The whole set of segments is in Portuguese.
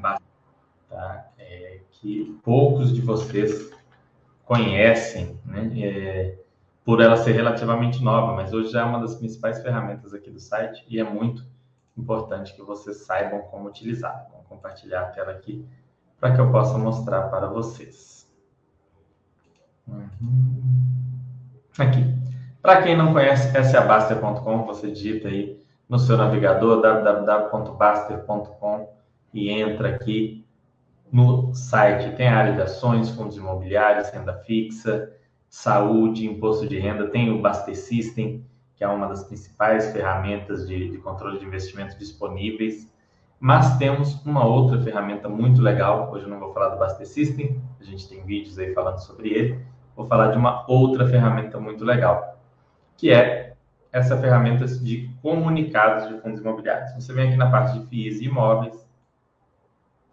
tá? É, que poucos de vocês conhecem, né? É, por ela ser relativamente nova, mas hoje já é uma das principais ferramentas aqui do site e é muito importante que vocês saibam como utilizar. Vou compartilhar a tela aqui para que eu possa mostrar para vocês. Uhum. Aqui. Para quem não conhece, sabaster.com, você digita aí no seu navegador www.baster.com e entra aqui no site. Tem a área de ações, fundos imobiliários, renda fixa, saúde, imposto de renda, tem o Baster System, que é uma das principais ferramentas de, de controle de investimentos disponíveis. Mas temos uma outra ferramenta muito legal. Hoje eu não vou falar do Baster System, a gente tem vídeos aí falando sobre ele. Vou falar de uma outra ferramenta muito legal, que é essa ferramenta de comunicados de fundos imobiliários. Você vem aqui na parte de FIIs e imóveis.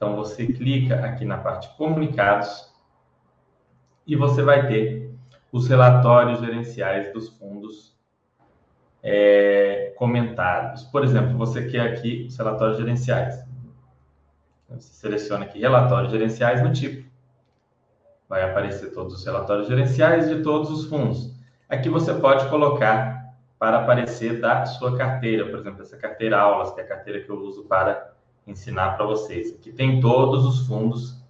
Então você clica aqui na parte comunicados e você vai ter os relatórios gerenciais dos fundos é, comentados. Por exemplo, você quer aqui os relatórios gerenciais. Você seleciona aqui relatórios gerenciais no tipo. Vai aparecer todos os relatórios gerenciais de todos os fundos. Aqui você pode colocar para aparecer da sua carteira, por exemplo, essa carteira aulas, que é a carteira que eu uso para ensinar para vocês. Aqui tem todos os fundos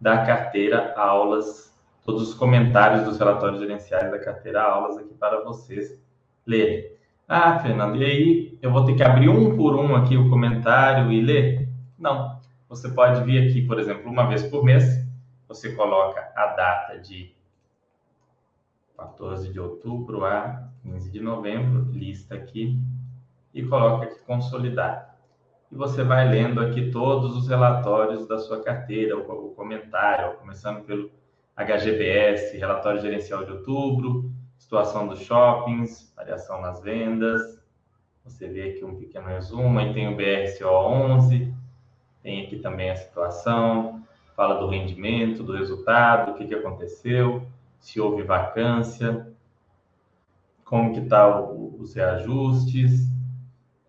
da carteira aulas todos os comentários dos relatórios gerenciais da carteira aulas aqui para vocês lerem. Ah, Fernando, e aí eu vou ter que abrir um por um aqui o comentário e ler? Não. Você pode vir aqui, por exemplo, uma vez por mês, você coloca a data de 14 de outubro a 15 de novembro, lista aqui, e coloca aqui consolidar. E você vai lendo aqui todos os relatórios da sua carteira, o, comentário, começando pelo HGBS, relatório gerencial de outubro, situação dos shoppings, variação nas vendas. Você vê aqui um pequeno resumo, aí tem o BRCO 11, tem aqui também a situação, fala do rendimento, do resultado, o que, que aconteceu, se houve vacância, como que está os reajustes,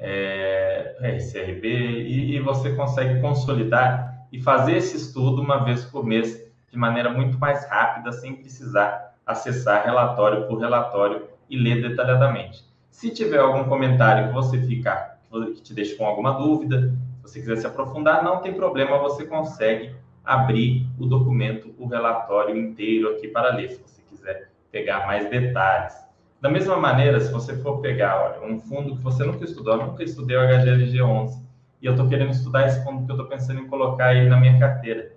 é, RCRB, e, e você consegue consolidar e fazer esse estudo uma vez por mês de maneira muito mais rápida, sem precisar acessar relatório por relatório e ler detalhadamente. Se tiver algum comentário que você ficar, que te deixe com alguma dúvida, se você quiser se aprofundar, não tem problema, você consegue abrir o documento, o relatório inteiro aqui para ler, se você quiser pegar mais detalhes. Da mesma maneira, se você for pegar olha, um fundo que você nunca estudou, eu nunca estudei o HGLG 11, e eu estou querendo estudar esse fundo que eu estou pensando em colocar aí na minha carteira.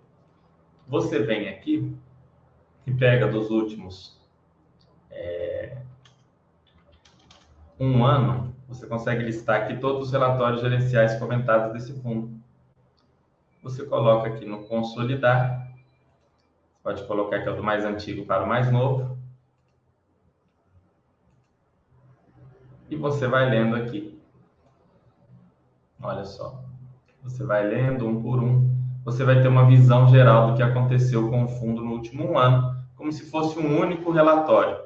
Você vem aqui e pega dos últimos é, um ano, você consegue listar aqui todos os relatórios gerenciais comentados desse fundo. Você coloca aqui no consolidar, pode colocar aqui do mais antigo para o mais novo. E você vai lendo aqui. Olha só. Você vai lendo um por um você vai ter uma visão geral do que aconteceu com o fundo no último ano, como se fosse um único relatório.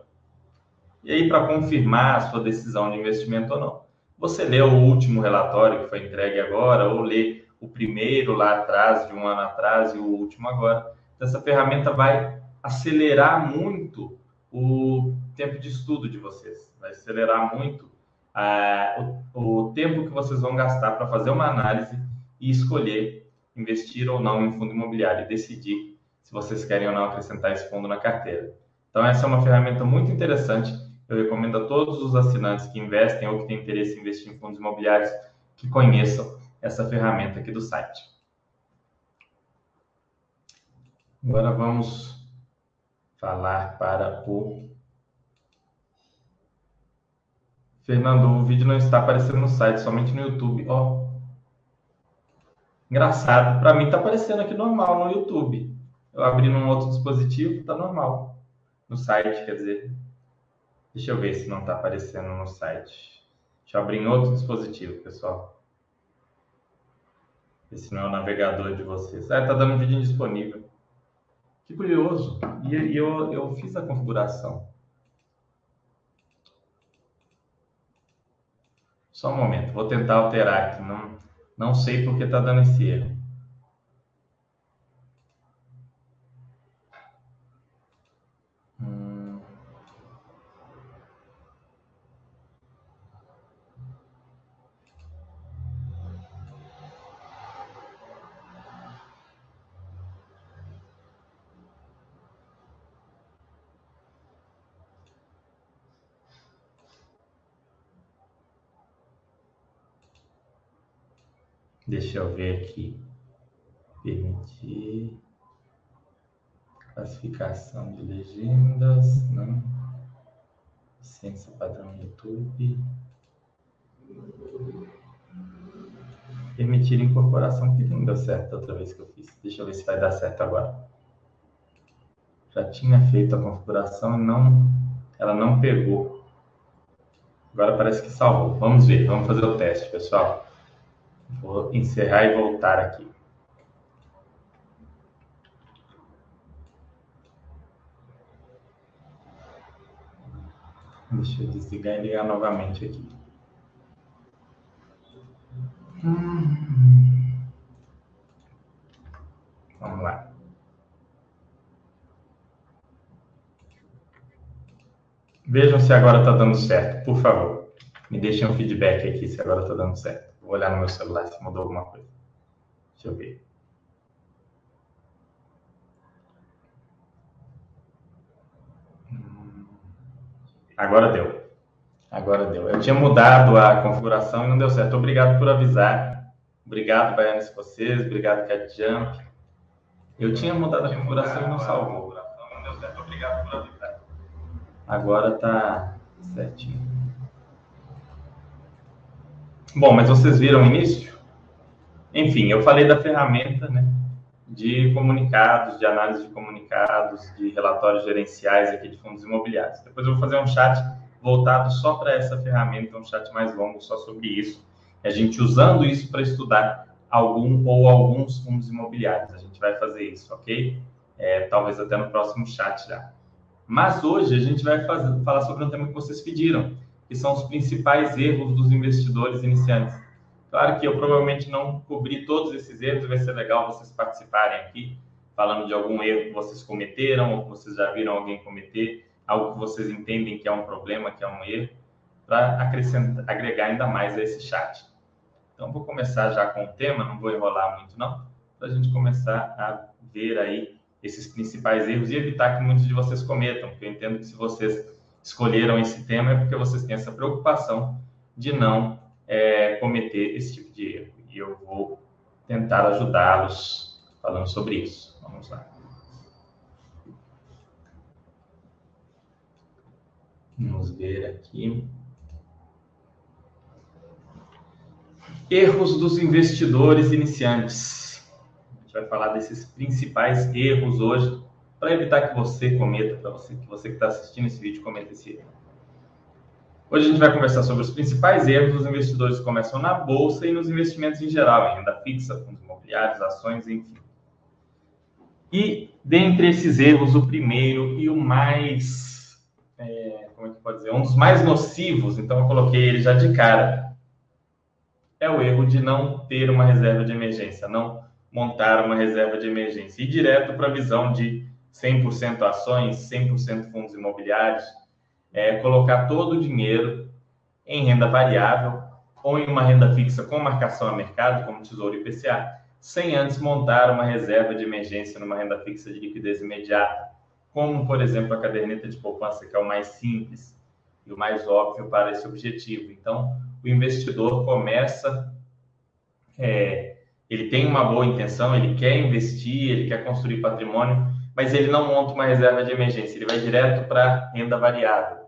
E aí, para confirmar a sua decisão de investimento ou não, você lê o último relatório que foi entregue agora, ou lê o primeiro lá atrás, de um ano atrás, e o último agora. Então, essa ferramenta vai acelerar muito o tempo de estudo de vocês, vai acelerar muito ah, o, o tempo que vocês vão gastar para fazer uma análise e escolher investir ou não em fundo imobiliário e decidir se vocês querem ou não acrescentar esse fundo na carteira. Então, essa é uma ferramenta muito interessante. Eu recomendo a todos os assinantes que investem ou que têm interesse em investir em fundos imobiliários que conheçam essa ferramenta aqui do site. Agora vamos falar para o Fernando, o vídeo não está aparecendo no site, somente no YouTube. Ó, Engraçado. Para mim tá aparecendo aqui normal no YouTube. Eu abri num outro dispositivo, tá normal. No site, quer dizer. Deixa eu ver se não tá aparecendo no site. Deixa eu abrir em outro dispositivo, pessoal. Esse não é o navegador de vocês. Ah, tá dando vídeo indisponível. Que curioso. E eu, eu fiz a configuração. Só um momento, vou tentar alterar aqui. Não, não sei porque está dando esse erro. Deixa eu ver aqui. Permitir. Classificação de legendas. Não. Licença padrão YouTube. Permitir incorporação, que não deu certo outra vez que eu fiz. Deixa eu ver se vai dar certo agora. Já tinha feito a configuração e não, ela não pegou. Agora parece que salvou. Vamos ver, vamos fazer o teste, pessoal. Vou encerrar e voltar aqui. Deixa eu desligar e ligar novamente aqui. Vamos lá. Vejam se agora está dando certo, por favor. Me deixem um feedback aqui se agora está dando certo. Vou olhar no meu celular se mudou alguma coisa. Deixa eu ver. Agora deu. Agora deu. Eu tinha mudado a configuração e não deu certo. Obrigado por avisar. Obrigado, Baianes, vocês. Obrigado, Cat Jump. Eu tinha mudado a configuração e não salvou. Não deu certo. Obrigado por avisar. Agora tá certinho. Bom, mas vocês viram o início? Enfim, eu falei da ferramenta, né? de comunicados, de análise de comunicados, de relatórios gerenciais aqui de fundos imobiliários. Depois eu vou fazer um chat voltado só para essa ferramenta, um chat mais longo só sobre isso. A gente usando isso para estudar algum ou alguns fundos imobiliários. A gente vai fazer isso, ok? É, talvez até no próximo chat já. Mas hoje a gente vai fazer, falar sobre um tema que vocês pediram, que são os principais erros dos investidores iniciantes. Claro que eu provavelmente não cobri todos esses erros, vai ser legal vocês participarem aqui, falando de algum erro que vocês cometeram ou que vocês já viram alguém cometer, algo que vocês entendem que é um problema, que é um erro, para agregar ainda mais a esse chat. Então, vou começar já com o tema, não vou enrolar muito não, para a gente começar a ver aí esses principais erros e evitar que muitos de vocês cometam, porque eu entendo que se vocês escolheram esse tema é porque vocês têm essa preocupação de não é, cometer esse tipo de erro. E eu vou tentar ajudá-los falando sobre isso. Vamos lá. Vamos ver aqui. Erros dos investidores iniciantes. A gente vai falar desses principais erros hoje para evitar que você cometa, para você que você que está assistindo esse vídeo cometa esse erro. Hoje a gente vai conversar sobre os principais erros dos investidores que começam na bolsa e nos investimentos em geral, em renda fixa, fundos imobiliários, ações, enfim. E dentre esses erros, o primeiro e o mais, é, como é que pode dizer, um dos mais nocivos, então eu coloquei ele já de cara, é o erro de não ter uma reserva de emergência, não montar uma reserva de emergência, e direto para a visão de 100% ações, 100% fundos imobiliários, é, colocar todo o dinheiro em renda variável ou em uma renda fixa com marcação a mercado, como Tesouro IPCA, sem antes montar uma reserva de emergência numa renda fixa de liquidez imediata, como, por exemplo, a caderneta de poupança, que é o mais simples e o mais óbvio para esse objetivo. Então, o investidor começa, é, ele tem uma boa intenção, ele quer investir, ele quer construir patrimônio, mas ele não monta uma reserva de emergência, ele vai direto para renda variável.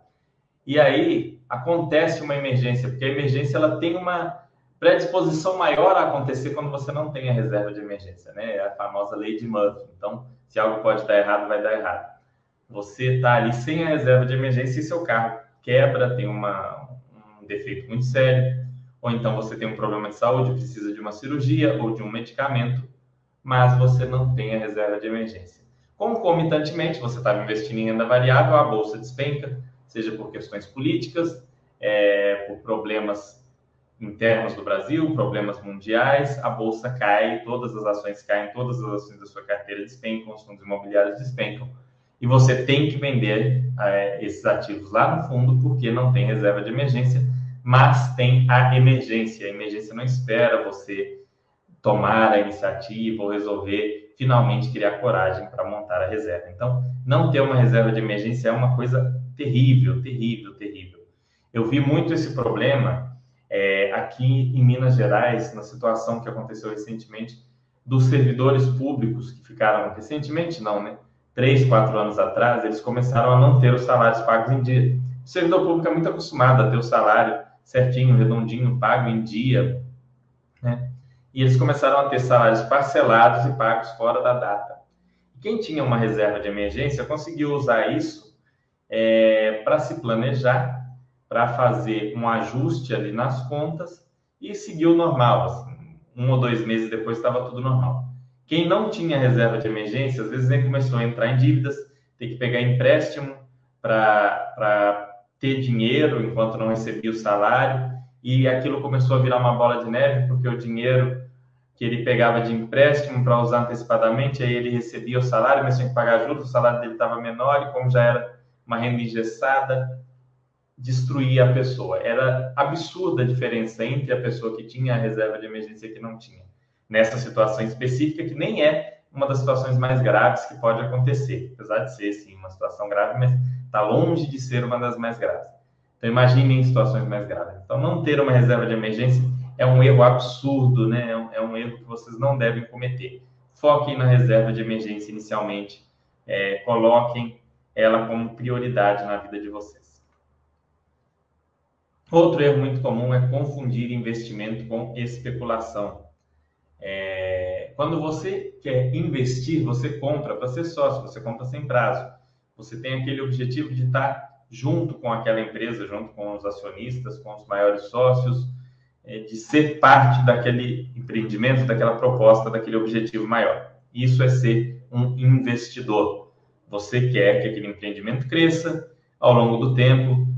E aí acontece uma emergência, porque a emergência ela tem uma predisposição maior a acontecer quando você não tem a reserva de emergência, né? É a famosa lei de Murphy. Então, se algo pode dar errado, vai dar errado. Você está ali sem a reserva de emergência e seu carro quebra, tem uma, um defeito muito sério, ou então você tem um problema de saúde, precisa de uma cirurgia ou de um medicamento, mas você não tem a reserva de emergência. Concomitantemente, você estava investindo em renda variável, a bolsa despenca, seja por questões políticas, é, por problemas internos do Brasil, problemas mundiais, a bolsa cai, todas as ações caem, todas as ações da sua carteira despencam, os fundos imobiliários despencam, e você tem que vender é, esses ativos lá no fundo porque não tem reserva de emergência, mas tem a emergência. A emergência não espera você tomar a iniciativa ou resolver finalmente criar coragem para montar a reserva. Então, não ter uma reserva de emergência é uma coisa terrível, terrível, terrível. Eu vi muito esse problema É, aqui em Minas Gerais, na situação que aconteceu recentemente, dos servidores públicos que ficaram recentemente, não, né? Três, quatro anos atrás, eles começaram a não ter os salários pagos em dia. O servidor público é muito acostumado a ter o salário certinho, redondinho, pago em dia? E eles começaram a ter salários parcelados e pagos fora da data. Quem tinha uma reserva de emergência conseguiu usar isso é, para se planejar, para fazer um ajuste ali nas contas e seguir o normal. Assim um ou dois meses depois estava tudo normal. Quem não tinha reserva de emergência, às vezes nem começou a entrar em dívidas, tem que pegar empréstimo para ter dinheiro enquanto não recebia o salário, e aquilo começou a virar uma bola de neve, porque o dinheiro que ele pegava de empréstimo para usar antecipadamente, aí ele recebia o salário, mas tinha que pagar juros, o salário dele estava menor, e como já era uma renda engessada, destruía a pessoa. Era absurda a diferença entre a pessoa que tinha a reserva de emergência e que não tinha. Nessa situação específica, que nem é uma das situações mais graves que pode acontecer. Apesar de ser, sim, uma situação grave, mas está longe de ser uma das mais graves. Então, imaginem situações mais graves. Então, não ter uma reserva de emergência é um erro absurdo, né? É um, é um erro que vocês não devem cometer. Foquem na reserva de emergência inicialmente. É, coloquem ela como prioridade na vida de vocês. Outro erro muito comum é confundir investimento com especulação. É, quando você quer investir, você compra para ser sócio, você compra sem prazo. Você tem aquele objetivo de estar junto com aquela empresa, junto com os acionistas, com os maiores sócios, é, de ser parte daquele empreendimento, daquela proposta, daquele objetivo maior. Isso é ser um investidor. Você quer que aquele empreendimento cresça ao longo do tempo,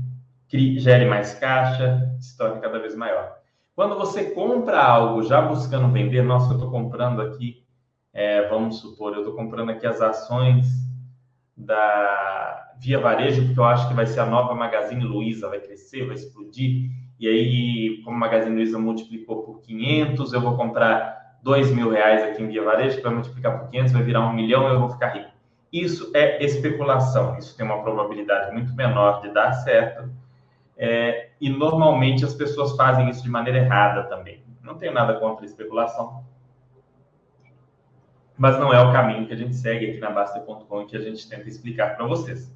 gere mais caixa, se torne cada vez maior. Quando você compra algo já buscando vender, nossa, eu estou comprando aqui, é, vamos supor, eu estou comprando aqui as ações da Via Varejo, porque eu acho que vai ser a nova Magazine Luiza, vai crescer, vai explodir. E aí, como Magazine Luiza multiplicou por 500, eu vou comprar 2 mil reais aqui em Via Varejo, que vai multiplicar por 500, vai virar um milhão, eu vou ficar rico. Isso é especulação, isso tem uma probabilidade muito menor de dar certo é, e normalmente as pessoas fazem isso de maneira errada também. Não tenho nada contra especulação, mas não é o caminho que a gente segue aqui na Basta.com que a gente tenta explicar para vocês.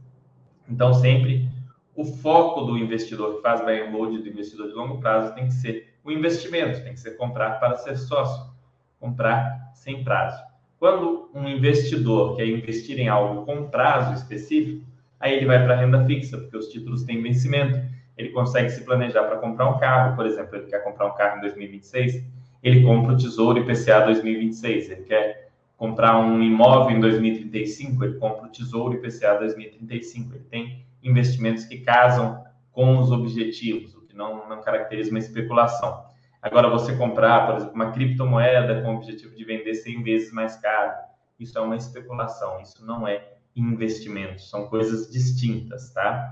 Então, sempre o foco do investidor que faz buy and hold, do investidor de longo prazo, tem que ser o investimento, tem que ser comprar para ser sócio, comprar sem prazo. Quando um investidor quer investir em algo com prazo específico, aí ele vai para a renda fixa, porque os títulos têm vencimento ele consegue se planejar para comprar um carro, por exemplo, ele quer comprar um carro em 2026, ele compra o Tesouro IPCA 2026, ele quer comprar um imóvel em 2035, ele compra o Tesouro IPCA 2035, ele tem investimentos que casam com os objetivos, o que não, não caracteriza uma especulação. Agora, você comprar, por exemplo, uma criptomoeda com o objetivo de vender 100 vezes mais caro, isso é uma especulação, isso não é investimento, são coisas distintas, tá?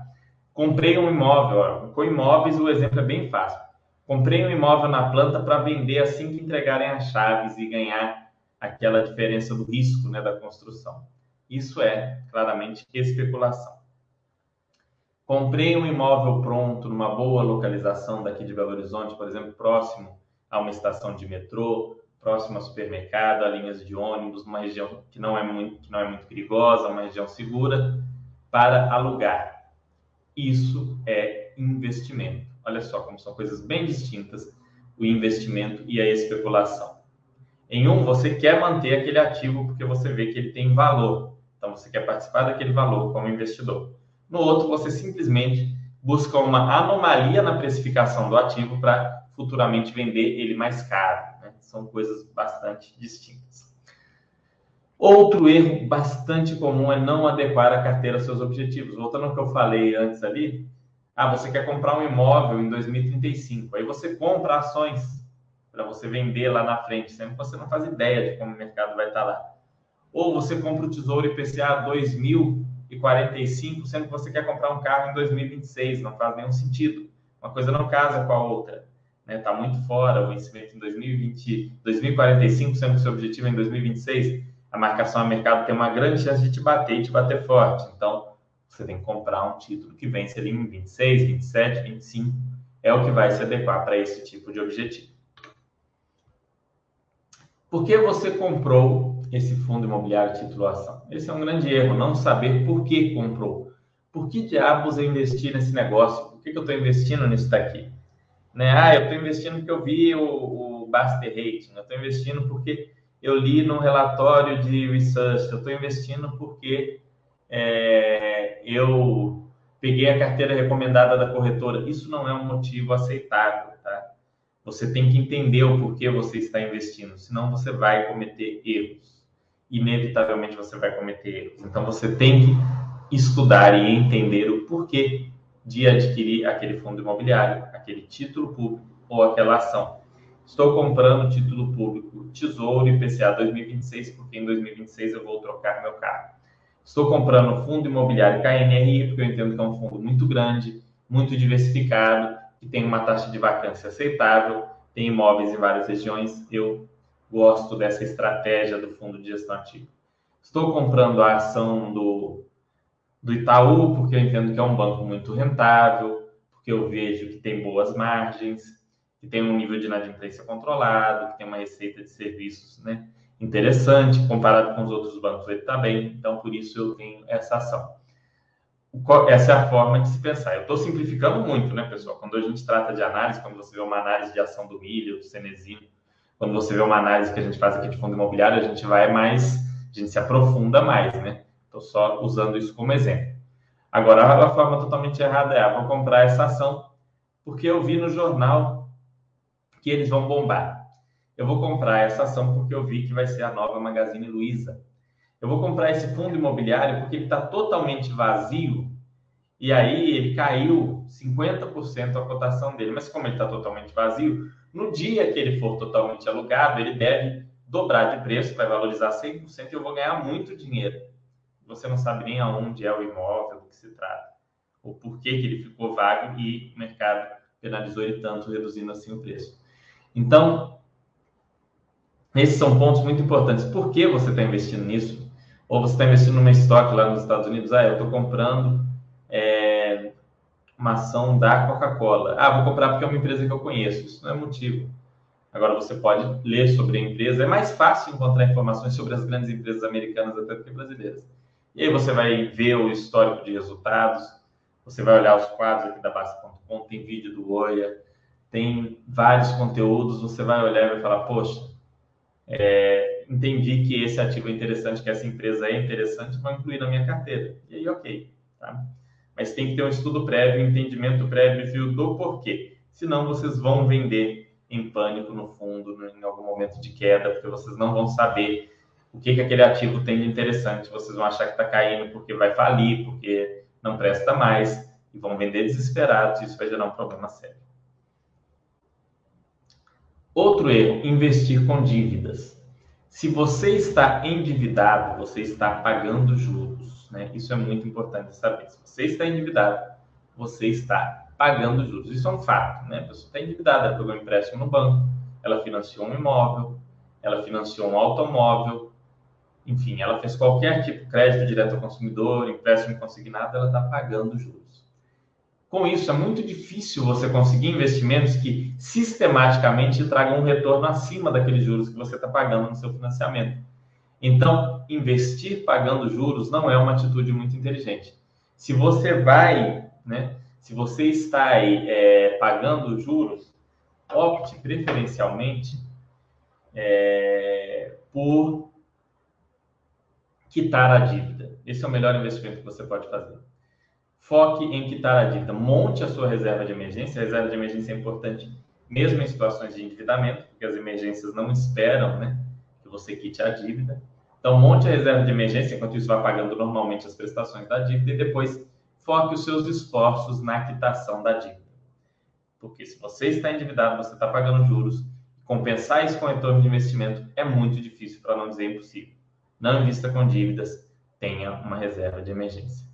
Comprei um imóvel, ó, com imóveis o exemplo é bem fácil. Comprei um imóvel na planta para vender assim que entregarem as chaves e ganhar aquela diferença do risco né, da construção. Isso é claramente especulação. Comprei um imóvel pronto, numa boa localização daqui de Belo Horizonte, por exemplo, próximo a uma estação de metrô, próximo a supermercado, a linhas de ônibus, numa região que não é muito, que não é muito perigosa, uma região segura, para alugar. Isso é investimento. Olha só como são coisas bem distintas o investimento e a especulação. Em um, você quer manter aquele ativo porque você vê que ele tem valor. Então, você quer participar daquele valor como investidor. No outro, você simplesmente busca uma anomalia na precificação do ativo para futuramente vender ele mais caro. Né? São coisas bastante distintas. Outro erro bastante comum é não adequar a carteira aos seus objetivos. Voltando ao que eu falei antes ali, ah, você quer comprar um imóvel em 2035, aí você compra ações para você vender lá na frente, que você não faz ideia de como o mercado vai estar lá. Ou você compra o Tesouro IPCA 2045, sendo que você quer comprar um carro em 2026, não faz nenhum sentido. Uma coisa não casa com a outra. Está né? muito fora o vencimento em 2020, 2045, sendo que o seu objetivo é em 2026 a marcação a mercado tem uma grande chance de te bater e te bater forte. Então, você tem que comprar um título que vence ali em 26, 27, 25 é o que vai se adequar para esse tipo de objetivo. Por que você comprou esse fundo imobiliário de titulação? Esse é um grande erro, não saber por que comprou. Por que diabos eu investi nesse negócio? Por que, que eu estou investindo nisso daqui? Né? Ah, eu estou investindo porque eu vi o, o Baster Rating, eu estou investindo porque eu li num relatório de research, eu estou investindo porque é, eu peguei a carteira recomendada da corretora. Isso não é um motivo aceitável, tá? Você tem que entender o porquê você está investindo, senão você vai cometer erros. Inevitavelmente você vai cometer erros. Então você tem que estudar e entender o porquê de adquirir aquele fundo imobiliário, aquele título público ou aquela ação. Estou comprando título público Tesouro IPCA 2026, porque em 2026 eu vou trocar meu carro. Estou comprando fundo imobiliário KNRI, porque eu entendo que é um fundo muito grande, muito diversificado, que tem uma taxa de vacância aceitável, tem imóveis em várias regiões. Eu gosto dessa estratégia do fundo de gestão ativa. Estou comprando a ação do, do Itaú, porque eu entendo que é um banco muito rentável, porque eu vejo que tem boas margens, que tem um nível de inadimplência controlado, que tem uma receita de serviços né, interessante, comparado com os outros bancos, ele está bem, então por isso eu tenho essa ação. Essa é a forma de se pensar. Eu estou simplificando muito, né, pessoal? Quando a gente trata de análise, quando você vê uma análise de ação do milho, do Cenezino, quando você vê uma análise que a gente faz aqui de fundo imobiliário, a gente vai mais, a gente se aprofunda mais, né? Estou só usando isso como exemplo. Agora, a forma totalmente errada é, ah, vou comprar essa ação porque eu vi no jornal que eles vão bombar. Eu vou comprar essa ação porque eu vi que vai ser a nova Magazine Luiza. Eu vou comprar esse fundo imobiliário porque ele está totalmente vazio e aí ele caiu 50% a cotação dele. Mas como ele está totalmente vazio, no dia que ele for totalmente alugado, ele deve dobrar de preço, vai valorizar 100% e eu vou ganhar muito dinheiro. Você não sabe nem aonde é o imóvel, do que se trata, ou por que, que ele ficou vago e o mercado penalizou ele tanto, reduzindo assim o preço. Então, esses são pontos muito importantes. Por que você está investindo nisso? Ou você está investindo numa estoque lá nos Estados Unidos? Ah, eu estou comprando é, uma ação da Coca-Cola. Ah, vou comprar porque é uma empresa que eu conheço. Isso não é motivo. Agora você pode ler sobre a empresa. É mais fácil encontrar informações sobre as grandes empresas americanas até do que brasileiras. E aí você vai ver o histórico de resultados, você vai olhar os quadros aqui da Basta.com, tem vídeo do Oia, tem vários conteúdos, você vai olhar e vai falar, poxa, é, entendi que esse ativo é interessante, que essa empresa é interessante, vou incluir na minha carteira. E aí, ok. Tá? Mas tem que ter um estudo prévio, um entendimento prévio do porquê. Senão vocês vão vender em pânico no fundo, em algum momento de queda, porque vocês não vão saber o que, que aquele ativo tem de interessante. Vocês vão achar que está caindo porque vai falir, porque não presta mais, e vão vender desesperados, isso vai gerar um problema sério. Outro erro, investir com dívidas. Se você está endividado, você está pagando juros. Né? Isso é muito importante saber. Se você está endividado, você está pagando juros. Isso é um fato. Né? A pessoa está endividada, ela pegou um empréstimo no banco, ela financiou um imóvel, ela financiou um automóvel, enfim, ela fez qualquer tipo de crédito direto ao consumidor, empréstimo consignado, ela está pagando juros. Com isso, é muito difícil você conseguir investimentos que sistematicamente tragam um retorno acima daqueles juros que você está pagando no seu financiamento. Então, investir pagando juros não é uma atitude muito inteligente. Se você vai, né, se você está aí é, pagando juros, opte preferencialmente é, por quitar a dívida. Esse é o melhor investimento que você pode fazer. Foque em quitar a dívida. Monte a sua reserva de emergência. A reserva de emergência é importante mesmo em situações de endividamento, porque as emergências não esperam né, que você quite a dívida. Então, monte a reserva de emergência, enquanto isso vai pagando normalmente as prestações da dívida, e depois foque os seus esforços na quitação da dívida. Porque se você está endividado, você está pagando juros, compensar isso com retorno de investimento é muito difícil, para não dizer impossível. Não invista com dívidas, tenha uma reserva de emergência.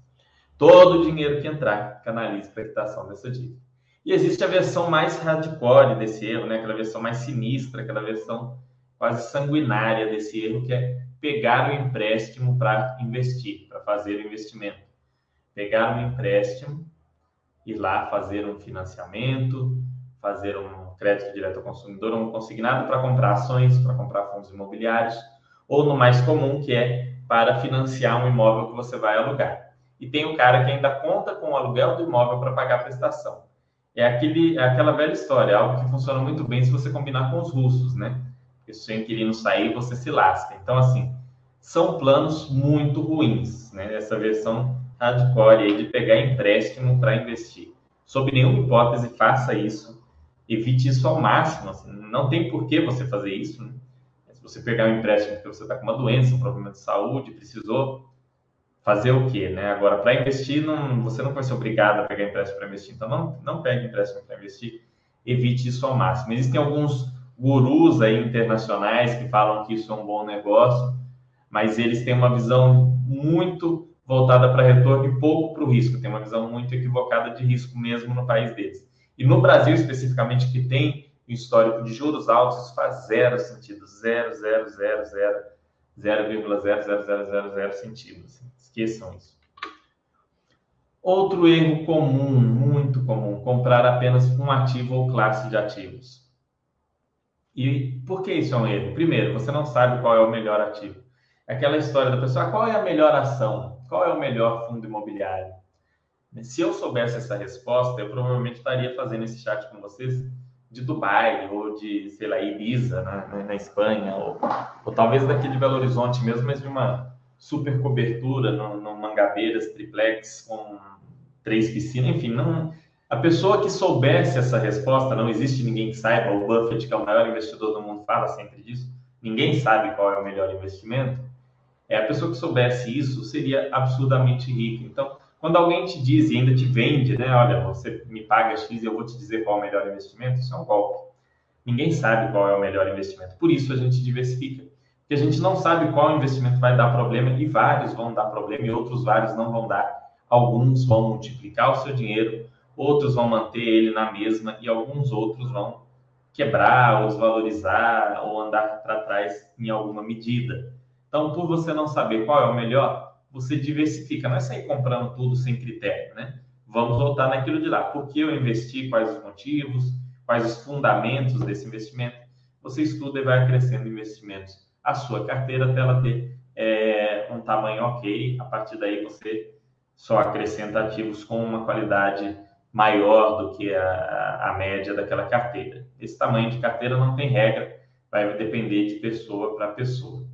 Todo o dinheiro que entrar, canalize para a quitação dessa dívida. E existe a versão mais hardcore desse erro, né? aquela versão mais sinistra, aquela versão quase sanguinária desse erro, que é pegar o empréstimo para investir, para fazer o investimento. Pegar um empréstimo ir lá fazer um financiamento, fazer um crédito direto ao consumidor, um consignado para comprar ações, para comprar fundos imobiliários, ou no mais comum, que é para financiar um imóvel que você vai alugar. E tem o cara que ainda conta com o aluguel do imóvel para pagar a prestação. É, aquele, é aquela velha história, algo que funciona muito bem se você combinar com os russos, né? Porque se o seu inquilino sair, você se lasca. Então, assim, são planos muito ruins, né? Essa versão hardcore aí de pegar empréstimo para investir. Sob nenhuma hipótese, faça isso. Evite isso ao máximo. Assim, não tem por que você fazer isso. Né? Se você pegar um empréstimo porque você está com uma doença, um problema de saúde, precisou fazer o quê? Né? Agora, para investir, não, você não vai ser obrigado a pegar empréstimo para investir. Então, não, não pegue empréstimo para investir. Evite isso ao máximo. Existem alguns gurus aí internacionais que falam que isso é um bom negócio, mas eles têm uma visão muito voltada para retorno e pouco para o risco. Tem uma visão muito equivocada de risco mesmo no país deles. E no Brasil, especificamente, que tem um histórico de juros altos, isso faz zero sentido. Zero, zero, zero, zero, 0,00000 sentido. Assim. Esqueçam isso. Outro erro comum, muito comum, comprar apenas um ativo ou classe de ativos. E por que isso é um erro? Primeiro, você não sabe qual é o melhor ativo. Aquela história da pessoa, qual é a melhor ação? Qual é o melhor fundo imobiliário? Se eu soubesse essa resposta, eu provavelmente estaria fazendo esse chat com vocês de Dubai ou de, sei lá, Ibiza, né, na Espanha, ou, ou talvez daqui de Belo Horizonte mesmo, mas de uma super cobertura no, no Mangabeiras, triplex, com três piscinas, enfim, não, a pessoa que soubesse essa resposta, não existe ninguém que saiba, o Buffett, que é o maior investidor do mundo, fala sempre disso, ninguém sabe qual é o melhor investimento, é a pessoa que soubesse isso seria absurdamente rica. Então, quando alguém te diz e ainda te vende, né, olha, você me paga X e eu vou te dizer qual é o melhor investimento, isso é um golpe. Ninguém sabe qual é o melhor investimento. Por isso a gente diversifica. A gente não sabe qual investimento vai dar problema e vários vão dar problema e outros vários não vão dar. Alguns vão multiplicar o seu dinheiro, outros vão manter ele na mesma e alguns outros vão quebrar ou desvalorizar ou andar para trás em alguma medida. Então, por você não saber qual é o melhor, você diversifica, não é sair comprando tudo sem critério, né? Vamos voltar naquilo de lá. Por que eu investi? Quais os motivos? Quais os fundamentos desse investimento? Você estuda e vai acrescendo investimentos à sua carteira até ela ter é, um tamanho ok. A partir daí você só acrescenta ativos com uma qualidade maior do que a, a média daquela carteira. Esse tamanho de carteira não tem regra, vai depender de pessoa para pessoa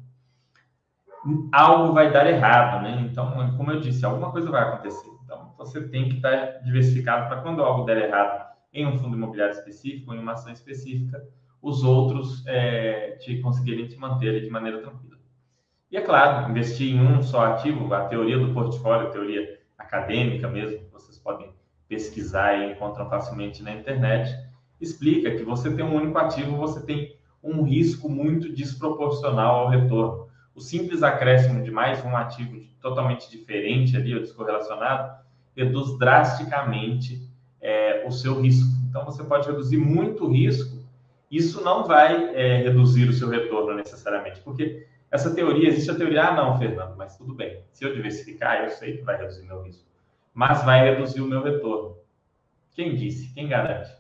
algo vai dar errado, né? Então, como eu disse, alguma coisa vai acontecer. Então, você tem que estar diversificado para quando algo der errado em um fundo imobiliário específico, em uma ação específica, os outros é, te conseguirem te manter de maneira tranquila. E é claro, investir em um só ativo, a teoria do portfólio, a teoria acadêmica mesmo, vocês podem pesquisar e encontram facilmente na internet, explica que você tem um único ativo, você tem um risco muito desproporcional ao retorno o simples acréscimo de mais um ativo totalmente diferente ali, ou descorrelacionado, reduz drasticamente é, o seu risco. Então, você pode reduzir muito o risco, isso não vai é, reduzir o seu retorno necessariamente, porque essa teoria, existe a teoria, ah, não, Fernando, mas tudo bem, se eu diversificar, eu sei que vai reduzir meu risco, mas vai reduzir o meu retorno. Quem disse? Quem garante?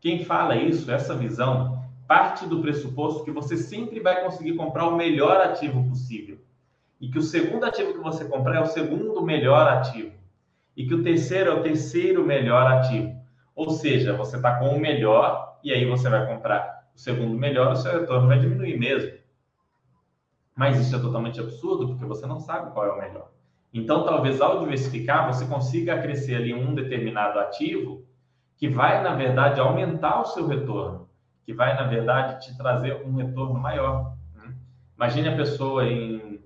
Quem fala isso, essa visão, parte do pressuposto que você sempre vai conseguir comprar o melhor ativo possível. E que o segundo ativo que você comprar é o segundo melhor ativo. E que o terceiro é o terceiro melhor ativo. Ou seja, você está com o melhor e aí você vai comprar o segundo melhor, o seu retorno vai diminuir mesmo. Mas isso é totalmente absurdo porque você não sabe qual é o melhor. Então, talvez ao diversificar, você consiga crescer ali um determinado ativo que vai, na verdade, aumentar o seu retorno que vai, na verdade, te trazer um retorno maior. Né? Imagine a pessoa em,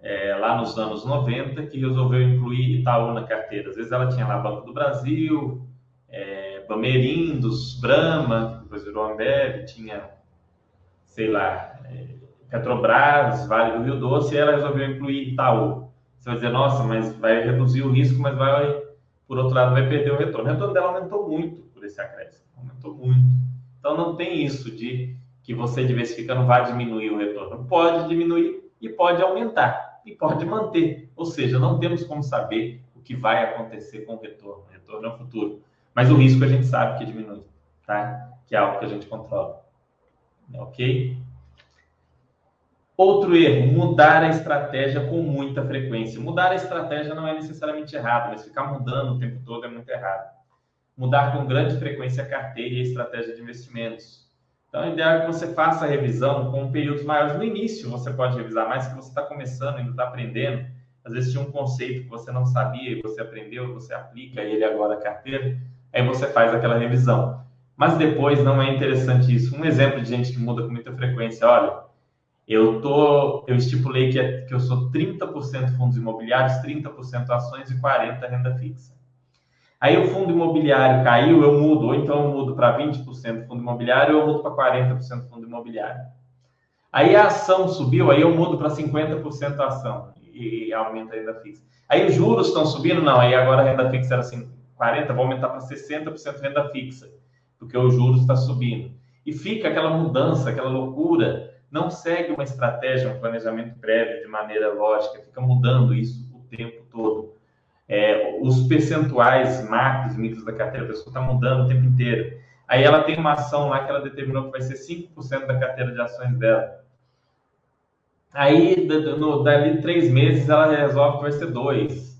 é, lá nos anos 90 que resolveu incluir Itaú na carteira. Às vezes ela tinha lá Banco do Brasil, é, Bamerindos, Brahma, que depois virou Ambev, tinha, sei lá, é, Petrobras, Vale do Rio Doce, e ela resolveu incluir Itaú. Você vai dizer, nossa, mas vai reduzir o risco, mas vai, por outro lado, vai perder o retorno. O retorno dela aumentou muito por esse acréscimo, aumentou muito. Então não tem isso de que você diversificando vai diminuir o retorno. Pode diminuir e pode aumentar e pode manter. Ou seja, não temos como saber o que vai acontecer com o retorno. O retorno é o futuro. Mas o risco a gente sabe que diminui, tá? Que é algo que a gente controla. Ok? Outro erro, mudar a estratégia com muita frequência. Mudar a estratégia não é necessariamente errado, mas ficar mudando o tempo todo é muito errado. Mudar com grande frequência a carteira e a estratégia de investimentos. Então, o ideal é que você faça a revisão com períodos maiores. No início, você pode revisar mais, que você está começando, ainda está aprendendo. Às vezes tinha um conceito que você não sabia e você aprendeu, você aplica ele agora a carteira, aí você faz aquela revisão. Mas depois não é interessante isso. Um exemplo de gente que muda com muita frequência, olha, eu tô, eu estipulei que, é, que eu sou 30% fundos imobiliários, 30% ações e 40% renda fixa. Aí o fundo imobiliário caiu, eu mudo, ou então eu mudo para 20% fundo imobiliário, ou eu mudo para 40% fundo imobiliário. Aí a ação subiu, aí eu mudo para 50% ação e aumenta a renda fixa. Aí os juros estão subindo? Não, aí agora a renda fixa era assim, 40, vou aumentar para 60% renda fixa, porque o juros está subindo. E fica aquela mudança, aquela loucura, não segue uma estratégia, um planejamento prévio de maneira lógica, fica mudando isso o tempo todo. É, os percentuais macros micros da carteira, a pessoa está mudando o tempo inteiro. Aí ela tem uma ação lá que ela determinou que vai ser 5% da carteira de ações dela. Aí, no, dali três meses, ela resolve que vai ser dois.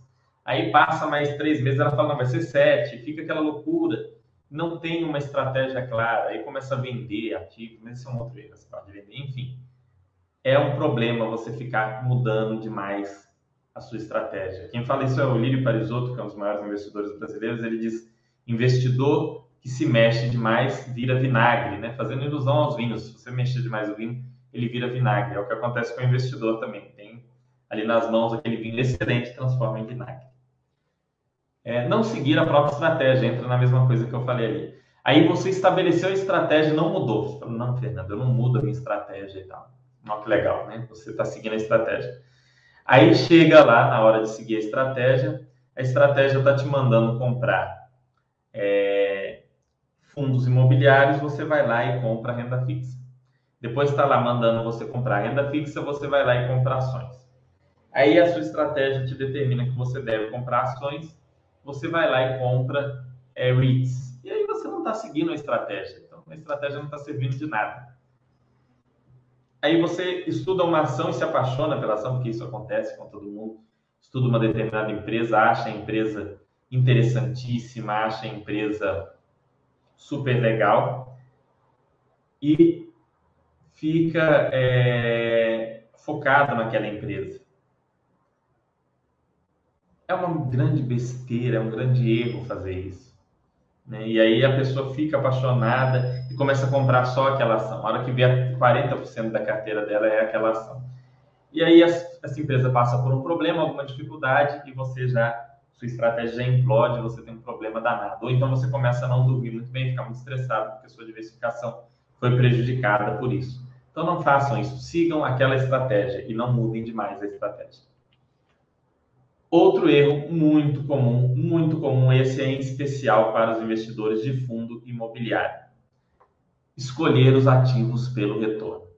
Aí passa mais três meses, ela fala, não, vai ser sete. Fica aquela loucura. Não tem uma estratégia clara. Aí começa a vender ativos, mas isso é um outro erro, você pode vender. Enfim, é um problema você ficar mudando demais a sua estratégia. Quem fala isso é o Lírio Parisotto, que é um dos maiores investidores brasileiros. Ele diz, investidor que se mexe demais vira vinagre, né? Fazendo ilusão aos vinhos. Se você mexer demais o vinho, ele vira vinagre. É o que acontece com o investidor também. Tem ali nas mãos aquele vinho excelente transforma em vinagre. É, não seguir a própria estratégia, entra na mesma coisa que eu falei ali. Aí você estabeleceu a estratégia e não mudou. Você falou, não, Fernando, eu não mudo a minha estratégia e tal. Não, que legal, né? Você está seguindo a estratégia. Aí chega lá na hora de seguir a estratégia, a estratégia está te mandando comprar é, fundos imobiliários, você vai lá e compra renda fixa. Depois está lá mandando você comprar renda fixa, você vai lá e compra ações. Aí a sua estratégia te determina que você deve comprar ações, você vai lá e compra é, REITs. E aí você não está seguindo a estratégia. Então a estratégia não está servindo de nada. Aí você estuda uma ação e se apaixona pela ação, porque isso acontece com todo mundo. Estuda uma determinada empresa, acha a empresa interessantíssima, acha a empresa super legal. E fica é, focado naquela empresa. É uma grande besteira, é um grande erro fazer isso. Né? E aí a pessoa fica apaixonada e começa a comprar só aquela ação. A hora que vê 40% da carteira dela é aquela ação. E aí essa empresa passa por um problema, alguma dificuldade, e você já, sua estratégia já implode, você tem um problema danado. Ou então você começa a não dormir muito bem, ficar muito estressado, porque sua diversificação foi prejudicada por isso. Então não façam isso, sigam aquela estratégia e não mudem demais a estratégia. Outro erro muito comum, muito comum, esse é em especial para os investidores de fundo imobiliário. Escolher os ativos pelo retorno.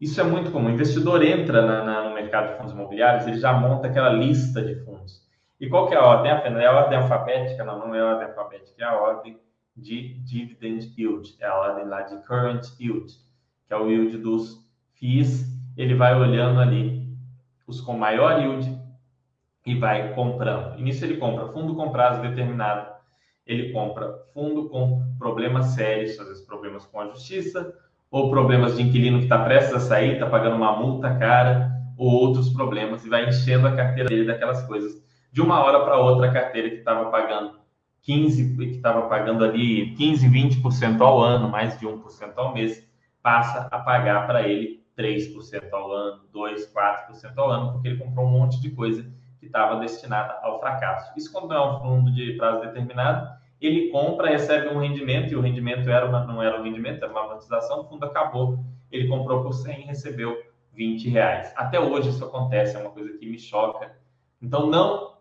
Isso é muito comum. O investidor entra na, na, no mercado de fundos imobiliários, ele já monta aquela lista de fundos. E qual que é a ordem? É a ordem alfabética? Não, não é a ordem alfabética, é a ordem de dividend yield, é a ordem lá de current yield que é o yield dos FIIs, ele vai olhando ali os com maior yield e vai comprando. E nisso ele compra fundo com prazo determinado, ele compra fundo com problemas sérios, às vezes problemas com a justiça, ou problemas de inquilino que está prestes a sair, está pagando uma multa cara, ou outros problemas, e vai enchendo a carteira dele daquelas coisas. De uma hora para outra, a carteira que estava pagando 15, que estava pagando ali 15, 20% ao ano, mais de 1% ao mês, passa a pagar para ele 3% ao ano, 2%, 4% ao ano, porque ele comprou um monte de coisa que estava destinada ao fracasso. Isso quando é um fundo de prazo determinado, ele compra, recebe um rendimento, e o rendimento era uma, não era um rendimento, era uma amortização, o fundo acabou, ele comprou por 100 e recebeu 20 reais. Até hoje isso acontece, é uma coisa que me choca. Então não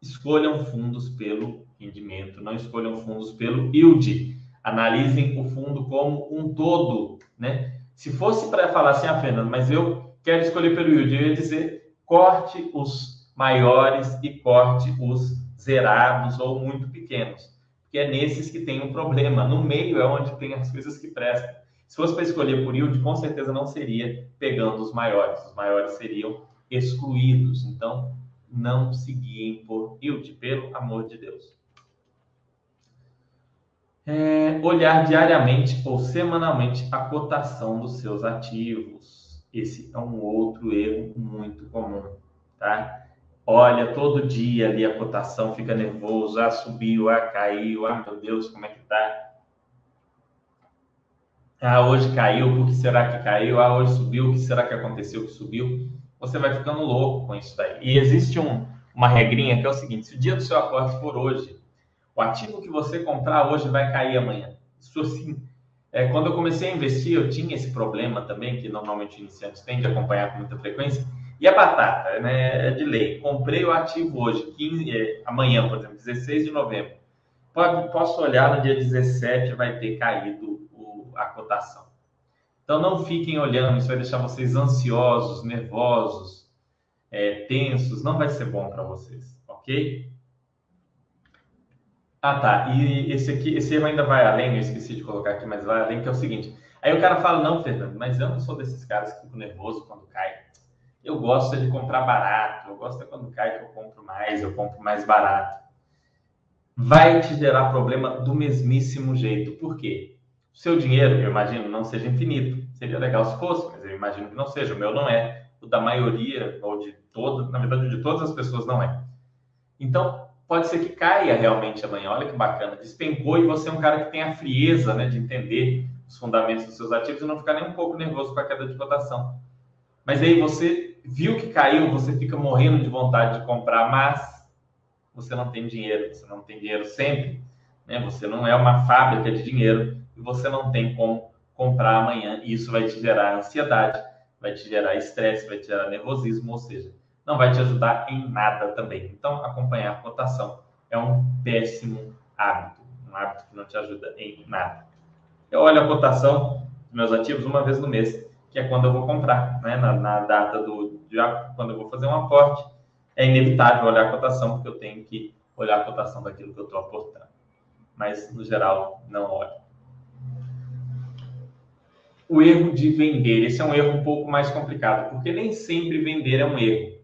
escolham fundos pelo rendimento, não escolham fundos pelo yield analisem o fundo como um todo, né? Se fosse para falar assim, ah, Fernando, mas eu quero escolher pelo yield, eu ia dizer corte os maiores e corte os zerados ou muito pequenos. Porque é nesses que tem um problema. No meio é onde tem as coisas que prestam. Se fosse para escolher por yield, com certeza não seria pegando os maiores. Os maiores seriam excluídos. Então, não se guiem por yield, pelo amor de Deus. É, olhar diariamente ou semanalmente a cotação dos seus ativos. Esse é um outro erro muito comum, tá? Olha todo dia ali a cotação, fica nervoso, ah, subiu, ah, caiu, ah, meu Deus, como é que tá? Ah, hoje caiu, por que será que caiu? Ah, hoje subiu, o que será que aconteceu que subiu? Você vai ficando louco com isso daí. E existe um, uma regrinha que é o seguinte: se o dia do seu aporte for hoje, o ativo que você comprar hoje vai cair amanhã. Isso assim, é, quando eu comecei a investir, eu tinha esse problema também, que normalmente iniciantes têm de acompanhar com muita frequência. E a batata, né, é de lei. Comprei o ativo hoje, 15, é, amanhã, por exemplo, 16 de novembro. Pode, posso olhar no dia 17, vai ter caído a cotação. Então não fiquem olhando, isso vai deixar vocês ansiosos, nervosos, é, tensos, não vai ser bom para vocês, ok? Ah, tá. E esse aqui, esse ainda vai além, eu esqueci de colocar aqui, mas vai além, que é o seguinte. Aí o cara fala, não, Fernando, mas eu não sou desses caras que ficam nervoso quando cai. Eu gosto de comprar barato, eu gosto de quando cai que eu compro mais, eu compro mais barato. Vai te gerar problema do mesmíssimo jeito. Por quê? O seu dinheiro, eu imagino, não seja infinito. Seria legal se fosse, mas eu imagino que não seja. O meu não é. O da maioria, ou de todas, na verdade, de todas as pessoas não é. Então, pode ser que caia realmente amanhã. Olha que bacana. Despencou e você é um cara que tem a frieza né, de entender os fundamentos dos seus ativos e não ficar nem um pouco nervoso com a queda de cotação. Mas aí você viu que caiu, você fica morrendo de vontade de comprar, mas você não tem dinheiro, você não tem dinheiro sempre, né? Você não é uma fábrica de dinheiro e você não tem como comprar amanhã. E isso vai te gerar ansiedade, vai te gerar estresse, vai te gerar nervosismo, ou seja, não vai te ajudar em nada também. Então, acompanhar a cotação é um péssimo hábito, um hábito que não te ajuda em nada. Eu olho a cotação dos meus ativos uma vez no mês, que é quando eu vou comprar, né? na, na data do dia, quando eu vou fazer um aporte. É inevitável olhar a cotação, porque eu tenho que olhar a cotação daquilo que eu estou aportando. Mas, no geral, não olho o erro de vender. Esse é um erro um pouco mais complicado, porque nem sempre vender é um erro,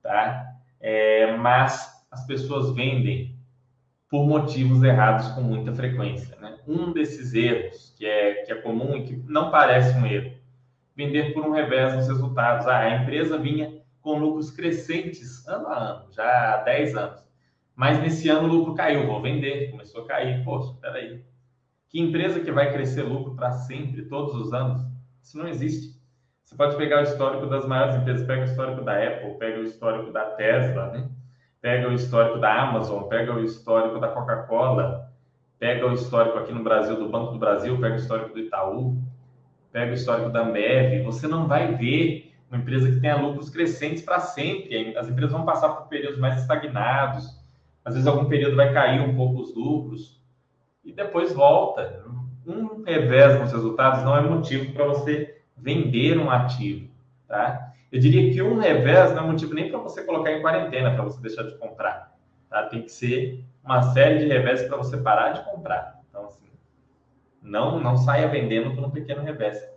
tá? É, mas as pessoas vendem por motivos errados com muita frequência, né? Um desses erros que é, que é comum e que não parece um erro, vender por um revés nos resultados. Ah, a empresa vinha com lucros crescentes ano a ano, já há 10 anos. Mas nesse ano o lucro caiu, vou vender, começou a cair. Poxa, peraí, que empresa que vai crescer lucro para sempre, todos os anos? Isso não existe. Você pode pegar o histórico das maiores empresas, pega o histórico da Apple, pega o histórico da Tesla, né? pega o histórico da Amazon, pega o histórico da Coca-Cola, pega o histórico aqui no Brasil do Banco do Brasil, pega o histórico do Itaú, pega o histórico da Ambev, você não vai ver uma empresa que tenha lucros crescentes para sempre. As empresas vão passar por períodos mais estagnados, às vezes algum período vai cair um pouco os lucros, e depois volta. Um revés nos resultados não é motivo para você vender um ativo, tá? Eu diria que um revés não é motivo nem para você colocar em quarentena, para você deixar de comprar, tá? Tem que ser uma série de revés para você parar de comprar. Então, assim, não, não saia vendendo por um pequeno revés.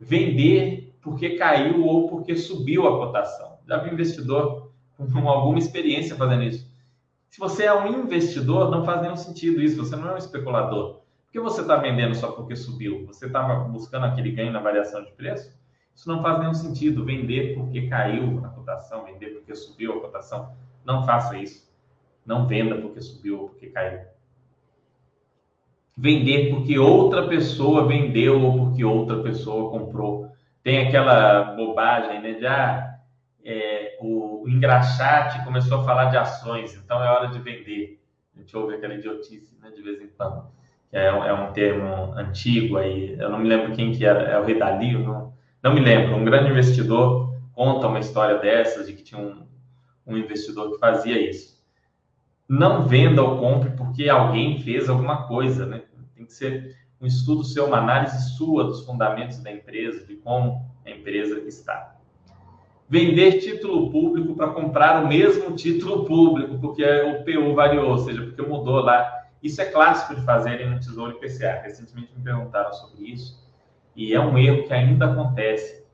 Vender porque caiu ou porque subiu a cotação. Já vi investidor com alguma experiência fazendo isso. Se você é um investidor, não faz nenhum sentido isso. Você não é um especulador. Por que você está vendendo só porque subiu? Você estava buscando aquele ganho na variação de preço? Isso não faz nenhum sentido. Vender porque caiu a cotação, vender porque subiu a cotação. Não faça isso. Não venda porque subiu ou porque caiu. Vender porque outra pessoa vendeu ou porque outra pessoa comprou. Tem aquela bobagem, né? De, ah, é, o, engraxate começou a falar de ações, então é hora de vender. A gente ouve aquela idiotice né, de vez em quando. É, é, um termo antigo aí, eu não me lembro quem que era, é o Rei Dalio, não, não me lembro. Um grande investidor conta uma história dessas, de que tinha um, um investidor que fazia isso. Não venda ou compre porque alguém fez alguma coisa, né? Que ser um estudo seu, uma análise sua dos fundamentos da empresa, de como a empresa está. vender título público para comprar o mesmo título público, porque o PU variou, ou seja, porque mudou lá. Isso é clássico de fazerem no Tesouro IPCA. Recentemente me perguntaram sobre isso e é um erro que ainda acontece.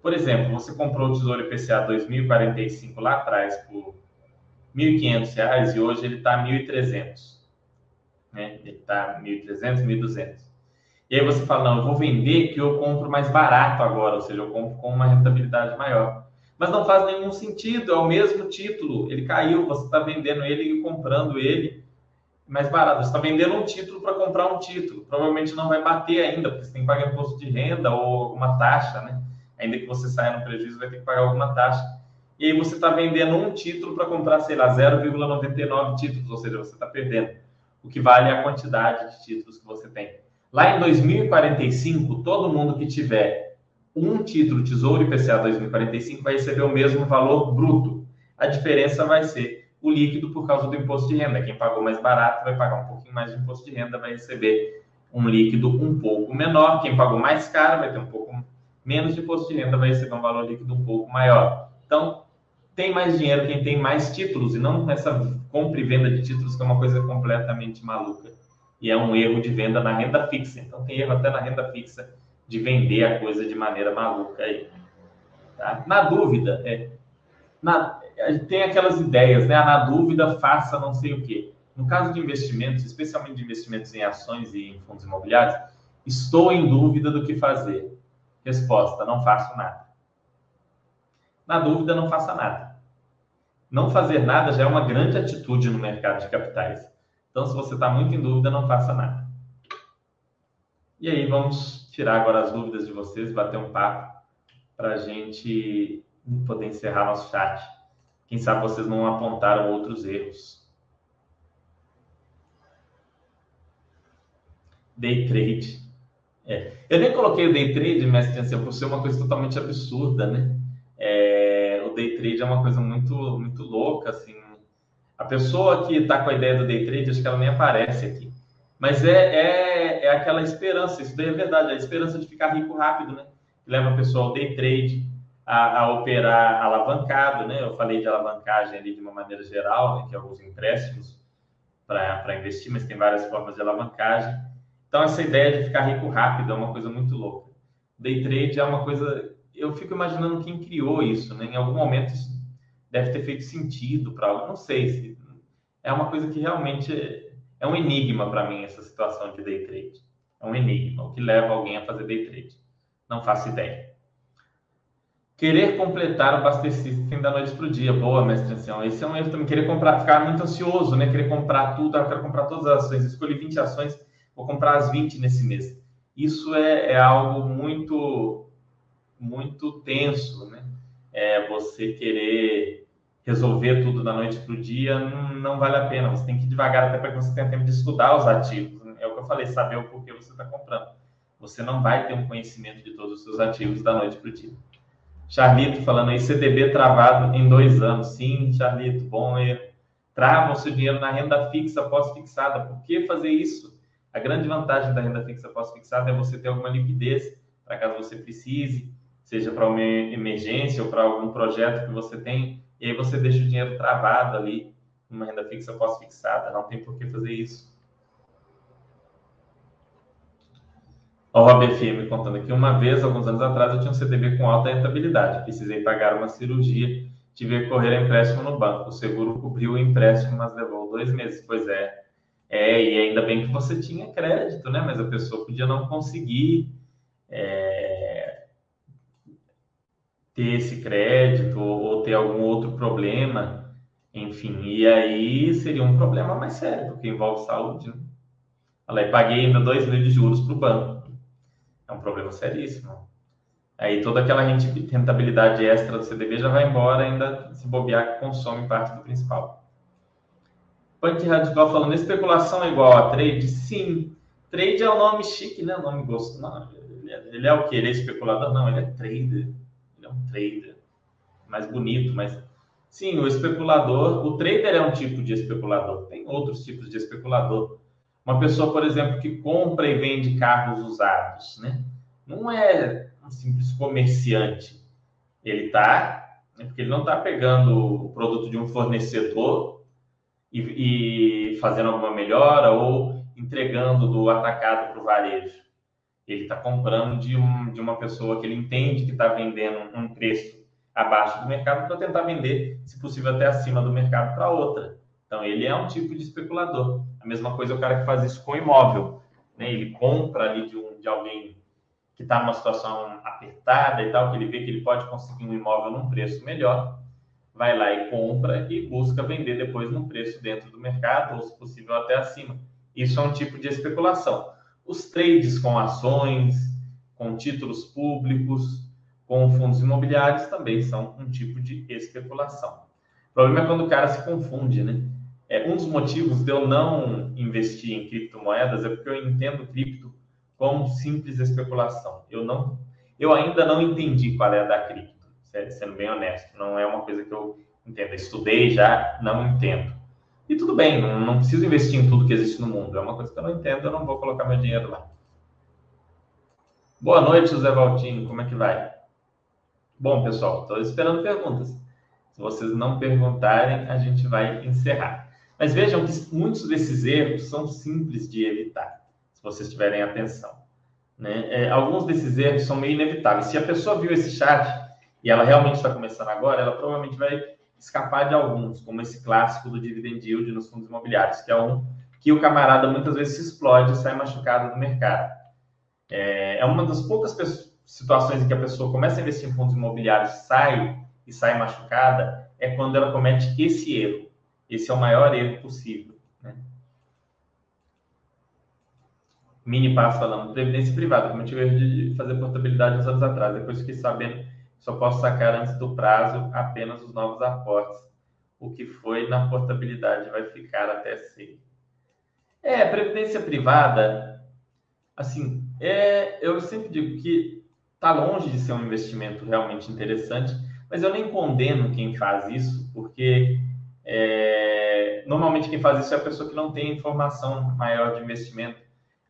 Por exemplo, você comprou o Tesouro IPCA 2045 lá atrás por R$ 1.500 e hoje ele está R$ 1.300. Né? Ele está R$ 1.300, R$ 1.200. E aí você fala, não, eu vou vender que eu compro mais barato agora, ou seja, eu compro com uma rentabilidade maior. Mas não faz nenhum sentido, é o mesmo título, ele caiu, você está vendendo ele e comprando ele mais barato. Você está vendendo um título para comprar um título. Provavelmente não vai bater ainda, porque você tem que pagar imposto de renda ou alguma taxa, né? Ainda que você saia no prejuízo, vai ter que pagar alguma taxa. E aí você está vendendo um título para comprar, sei lá, 0,99 títulos, ou seja, você está perdendo. O que vale é a quantidade de títulos que você tem. Lá em 2045, todo mundo que tiver um título Tesouro IPCA 2045 vai receber o mesmo valor bruto. A diferença vai ser o líquido por causa do imposto de renda. Quem pagou mais barato vai pagar um pouquinho mais de imposto de renda, vai receber um líquido um pouco menor. Quem pagou mais caro vai ter um pouco menos de imposto de renda, vai receber um valor líquido um pouco maior. Então, tem mais dinheiro quem tem mais títulos e não essa compra e venda de títulos que é uma coisa completamente maluca e é um erro de venda na renda fixa. Então tem erro até na renda fixa de vender a coisa de maneira maluca aí. Tá? Na dúvida, é, na, tem aquelas ideias, né? Ah, na dúvida, faça não sei o quê. No caso de investimentos, especialmente de investimentos em ações e em fundos imobiliários, estou em dúvida do que fazer. Resposta: não faço nada. Na dúvida, não faça nada. Não fazer nada já é uma grande atitude no mercado de capitais. Então, se você está muito em dúvida, não faça nada. E aí, vamos tirar agora as dúvidas de vocês, bater um papo para a gente poder encerrar nosso chat. Quem sabe vocês não apontaram outros erros. Day trade. É. Eu nem coloquei o day trade, mestre assim, por ser uma coisa totalmente absurda, né? É, day trade é uma coisa muito, muito louca, assim, a pessoa que está com a ideia do day trade, acho que ela nem aparece aqui. Mas é, é, é aquela esperança, isso daí é verdade, a esperança de ficar rico rápido, né? Que leva a pessoa ao day trade, a, a, operar alavancado, né? Eu falei de alavancagem ali de uma maneira geral, né? que é os empréstimos para investir, mas tem várias formas de alavancagem. Então, essa ideia de ficar rico rápido é uma coisa muito louca. Day trade é uma coisa. Eu fico imaginando quem criou isso, né? Em algum momento isso deve ter feito sentido para algo. Não sei se é uma coisa que realmente é um enigma para mim essa situação de day trade. É um enigma, o que leva alguém a fazer day trade. Não faço ideia. Querer completar o System da noite para o dia. Boa, mestre ancião. Esse é um erro também. Querer comprar, ficar muito ansioso, né? Querer comprar tudo. Ah, eu quero comprar todas as ações. Escolhi 20 ações, vou comprar as 20 nesse mês. Isso é, é algo muito, muito tenso, né? É você querer resolver tudo da noite para o dia, não, não, vale a pena. Você tem que ir devagar até para que você tenha tempo de estudar os ativos. É o que eu falei, saber o porquê você está comprando. Você não vai ter um conhecimento de todos os seus ativos da noite para o dia. Charlito falando aí, CDB travado em dois anos. Sim, Charlito, bom erro. Trava o seu dinheiro na renda fixa pós-fixada. Por que fazer isso? A grande vantagem da renda fixa pós-fixada é você ter alguma liquidez para caso você precise, seja para uma emergência ou para algum projeto que você tem e aí você deixa o dinheiro travado ali numa renda fixa pós-fixada. Não tem por que fazer isso. Ó, o ABF me contando aqui. Uma vez, alguns anos atrás, eu tinha um CDB com alta rentabilidade. Precisei pagar uma cirurgia. Tive que correr empréstimo no banco. O seguro cobriu o empréstimo, mas levou dois meses. Pois é. É, e ainda bem que você tinha crédito, né? Mas a pessoa podia não conseguir. É ter esse crédito ou, ter algum outro problema, enfim, e aí seria um problema mais sério, porque envolve saúde. Né? Olha, paguei ainda 2 mil de juros para o banco. É um problema seríssimo. Aí toda aquela rentabilidade extra do CDB já vai embora, ainda se bobear, consome parte do principal. Punk Radical falando, especulação é igual a trade? Sim. Trade é o um nome chique, né? O nome gosto. Não, ele é, ele é o que? Ele é especulador? Não, ele é trader um trader mais bonito, mas sim, o especulador, o trader é um tipo de especulador, tem outros tipos de especulador. Uma pessoa, por exemplo, que compra e vende carros usados, né? Não é um simples comerciante. Ele está Né? Porque ele não está pegando o produto de um fornecedor e, e fazendo alguma melhora ou entregando do atacado para o varejo. Ele está comprando de, um, de uma pessoa que ele entende que está vendendo um preço abaixo do mercado para tentar vender, se possível, até acima do mercado para outra. Então, ele é um tipo de especulador. A mesma coisa é o cara que faz isso com imóvel. Né? Ele compra ali de, um, de alguém que está numa situação apertada e tal, que ele vê que ele pode conseguir um imóvel num preço melhor, vai lá e compra e busca vender depois num preço dentro do mercado, ou se possível até acima. Isso é um tipo de especulação. Os trades com ações, com títulos públicos, com fundos imobiliários também são um tipo de especulação. O problema é quando o cara se confunde, né? É, um dos motivos de eu não investir em criptomoedas é porque eu entendo cripto como simples especulação. Eu não, eu ainda não entendi qual é a da cripto, sendo bem honesto. Não é uma coisa que eu entendo. estudei já, não entendo. E tudo bem, não, não preciso investir em tudo que existe no mundo. É uma coisa que eu não entendo, eu não vou colocar meu dinheiro lá. Boa noite, José Valtinho. Como é que vai? Bom, pessoal, estou esperando perguntas. Se vocês não perguntarem, a gente vai encerrar. Mas vejam que muitos desses erros são simples de evitar, se vocês tiverem atenção. Né? É, alguns desses erros são meio inevitáveis. Se a pessoa viu esse chat e ela realmente está começando agora, ela provavelmente vai escapar de alguns, como esse clássico do dividend yield nos fundos imobiliários, que é um que o camarada muitas vezes se explode e sai machucado no mercado. É, é uma das poucas situações em que a pessoa começa a investir em fundos imobiliários, sai e sai machucada, é quando ela comete esse erro. Esse é o maior erro possível. Né? Mini passo falando, previdência privada. Cometi o erro de fazer portabilidade uns anos atrás. Depois fiquei sabendo só posso sacar antes do prazo apenas os novos aportes. O que foi na portabilidade vai ficar até ser. É, previdência privada, assim, é, eu sempre digo que está longe de ser um investimento realmente interessante, mas eu nem condeno quem faz isso, porque é, normalmente quem faz isso é a pessoa que não tem informação maior de investimento,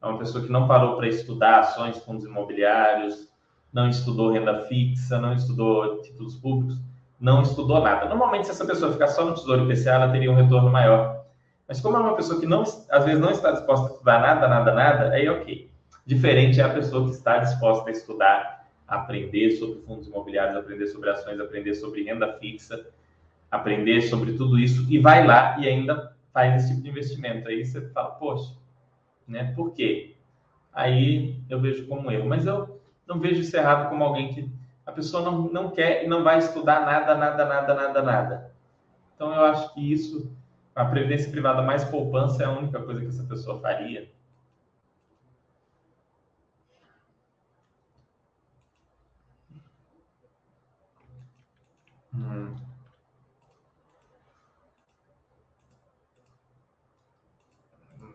é uma pessoa que não parou para estudar ações, fundos imobiliários, não estudou renda fixa, não estudou títulos públicos, não estudou nada. Normalmente, se essa pessoa ficar só no Tesouro IPCA, ela teria um retorno maior. Mas como é uma pessoa que não, às vezes não está disposta a estudar nada, nada, nada, aí ok. Diferente é a pessoa que está disposta a estudar, aprender sobre fundos imobiliários, aprender sobre ações, aprender sobre renda fixa, aprender sobre tudo isso e vai lá e ainda faz esse tipo de investimento. Aí você fala, poxa, né? Por quê? Aí eu vejo como erro. Mas eu não vejo isso errado como alguém que a pessoa não, não quer e não vai estudar nada, nada, nada, nada, nada. Então eu acho que isso, a previdência privada mais poupança é a única coisa que essa pessoa faria. Hum.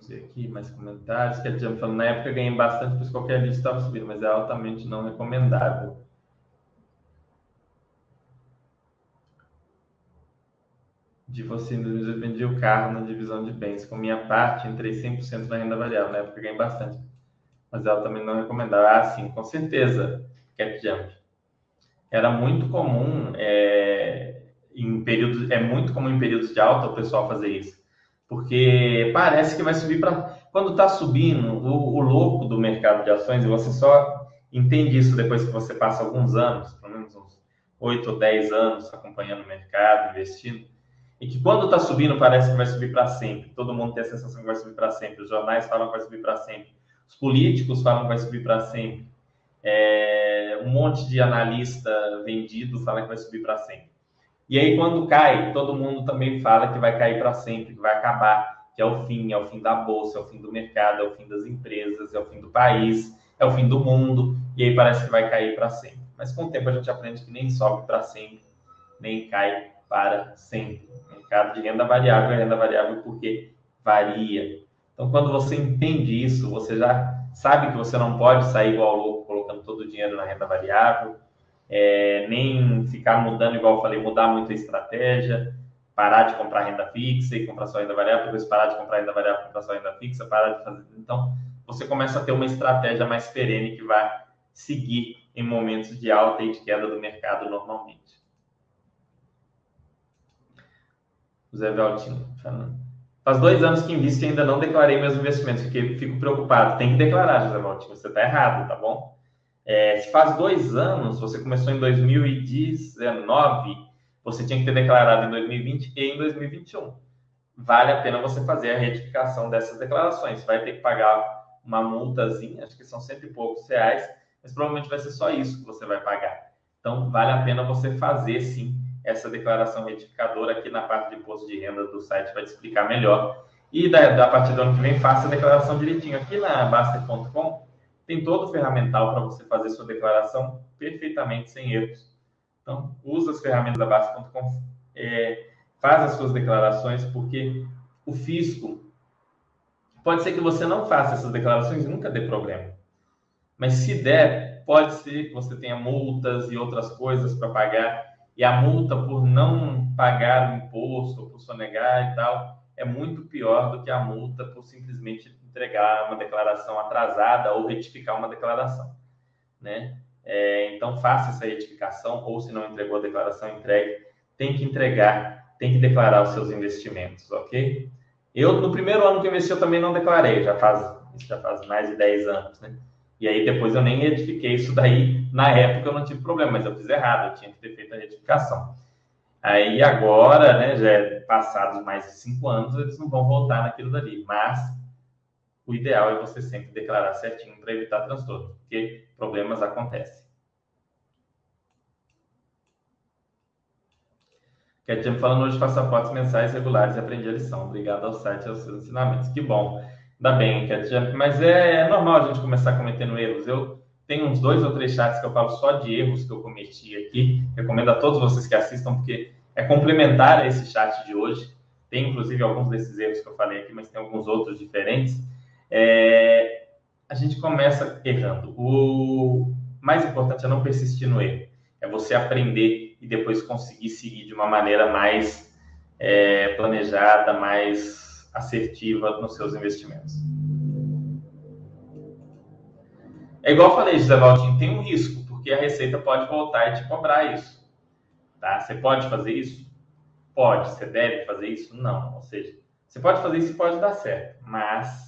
Ver aqui mais comentários. Que a falando, na época ganhei bastante, pois qualquer vídeo estava subindo, mas é altamente não recomendável. De você, eu vendi o carro na divisão de bens. Com minha parte, entrei 100% na renda variável. Na época ganhei bastante, mas é altamente não recomendável. Ah, sim, com certeza, Cap Jump. Era muito comum, é, em períodos, é muito comum em períodos de alta o pessoal fazer isso porque parece que vai subir para. Quando está subindo, o, o, louco do mercado de ações, e você só entende isso depois que você passa alguns anos, pelo menos uns 8 ou 10 anos acompanhando o mercado, investindo, e que quando está subindo parece que vai subir para sempre. Todo mundo tem a sensação que vai subir para sempre. Os jornais falam que vai subir para sempre. Os políticos falam que vai subir para sempre. É, um monte de analista vendido fala que vai subir para sempre. E aí, quando cai, todo mundo também fala que vai cair para sempre, que vai acabar, que é o fim, é o fim da bolsa, é o fim do mercado, é o fim das empresas, é o fim do país, é o fim do mundo, e aí parece que vai cair para sempre. Mas com o tempo a gente aprende que nem sobe para sempre, nem cai para sempre. mercado de renda variável é renda variável porque varia. Então, quando você entende isso, você já sabe que você não pode sair igual louco colocando todo o dinheiro na renda variável, é, nem ficar mudando, igual eu falei, mudar muito a estratégia, parar de comprar renda fixa e comprar só renda variável, depois parar de comprar renda variável e comprar só renda fixa, parar de fazer. Então, você começa a ter uma estratégia mais perene que vai seguir em momentos de alta e de queda do mercado normalmente. José Valtino. Faz dois anos que invisto e ainda não declarei meus investimentos. Fiquei, fico preocupado. Tem que declarar, José Valtino. Você está errado, tá bom? É, se faz dois anos, você começou em 2019, você tinha que ter declarado em 2020 e em 2021. Vale a pena você fazer a retificação dessas declarações. Vai ter que pagar uma multazinha, acho que são cento e poucos reais, mas provavelmente vai ser só isso que você vai pagar. Então, vale a pena você fazer sim essa declaração retificadora aqui na parte de imposto de renda do site vai te explicar melhor. E da, da partir do ano que vem, faça a declaração direitinho. Aqui na Baster.com tem todo o ferramental para você fazer sua declaração perfeitamente sem erros. Então, usa as ferramentas da Baster.com, é, faz as suas declarações, porque o fisco pode ser que você não faça essas declarações e nunca dê problema. Mas se der, pode ser que você tenha multas e outras coisas para pagar e a multa por não pagar o imposto, ou por sonegar e tal, é muito pior do que a multa por simplesmente entregar uma declaração atrasada ou retificar uma declaração, né? É, então faça essa retificação ou se não entregou a declaração, entregue. Tem que entregar, tem que declarar os seus investimentos, ok? Eu no primeiro ano que investi eu também não declarei, já faz já faz mais de 10 anos, né? E aí depois eu nem retifiquei isso daí. Na época eu não tive problema, mas eu fiz errado, eu tinha que ter feito a retificação. Aí agora, né, já é passados mais de cinco anos, eles não vão voltar naquilo dali. Mas o ideal é você sempre declarar certinho para evitar transtorno, porque problemas acontecem. Ketia falando hoje passaportes mensais regulares e aprendi a lição. Obrigado ao site e aos seus ensinamentos. Que bom. Ainda bem, Cat mas é, é, normal a gente começar cometendo erros. Eu tenho uns dois ou três chats que eu falo só de erros que eu cometi aqui. Recomendo a todos vocês que assistam, porque é complementar a esse chat de hoje. Tem, inclusive, alguns desses erros que eu falei aqui, mas tem alguns outros diferentes. É, a gente começa errando. O mais importante é não persistir no erro. É você aprender e depois conseguir seguir de uma maneira mais é, planejada, mais assertiva nos seus investimentos. É igual eu falei, José Valtinho, tem um risco, porque a Receita pode voltar e te cobrar isso. Tá? Você pode fazer isso? Pode. Você deve fazer isso? Não. Ou seja, você pode fazer isso e pode dar certo, mas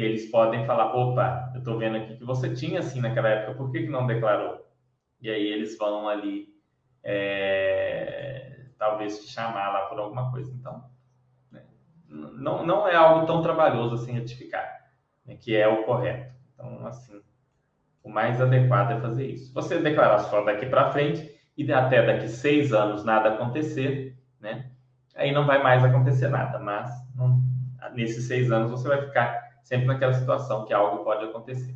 eles podem falar, opa, eu estou vendo aqui que você tinha assim naquela época, por que, que não declarou? E aí eles vão ali, é, talvez te chamar lá por alguma coisa. Então, não, não é algo tão trabalhoso assim retificar, né, que é o correto. Então, assim, o mais adequado é fazer isso. Você declarar só daqui para frente e até daqui seis anos nada acontecer, né? Aí não vai mais acontecer nada, mas não, nesses seis anos você vai ficar sempre naquela situação que algo pode acontecer.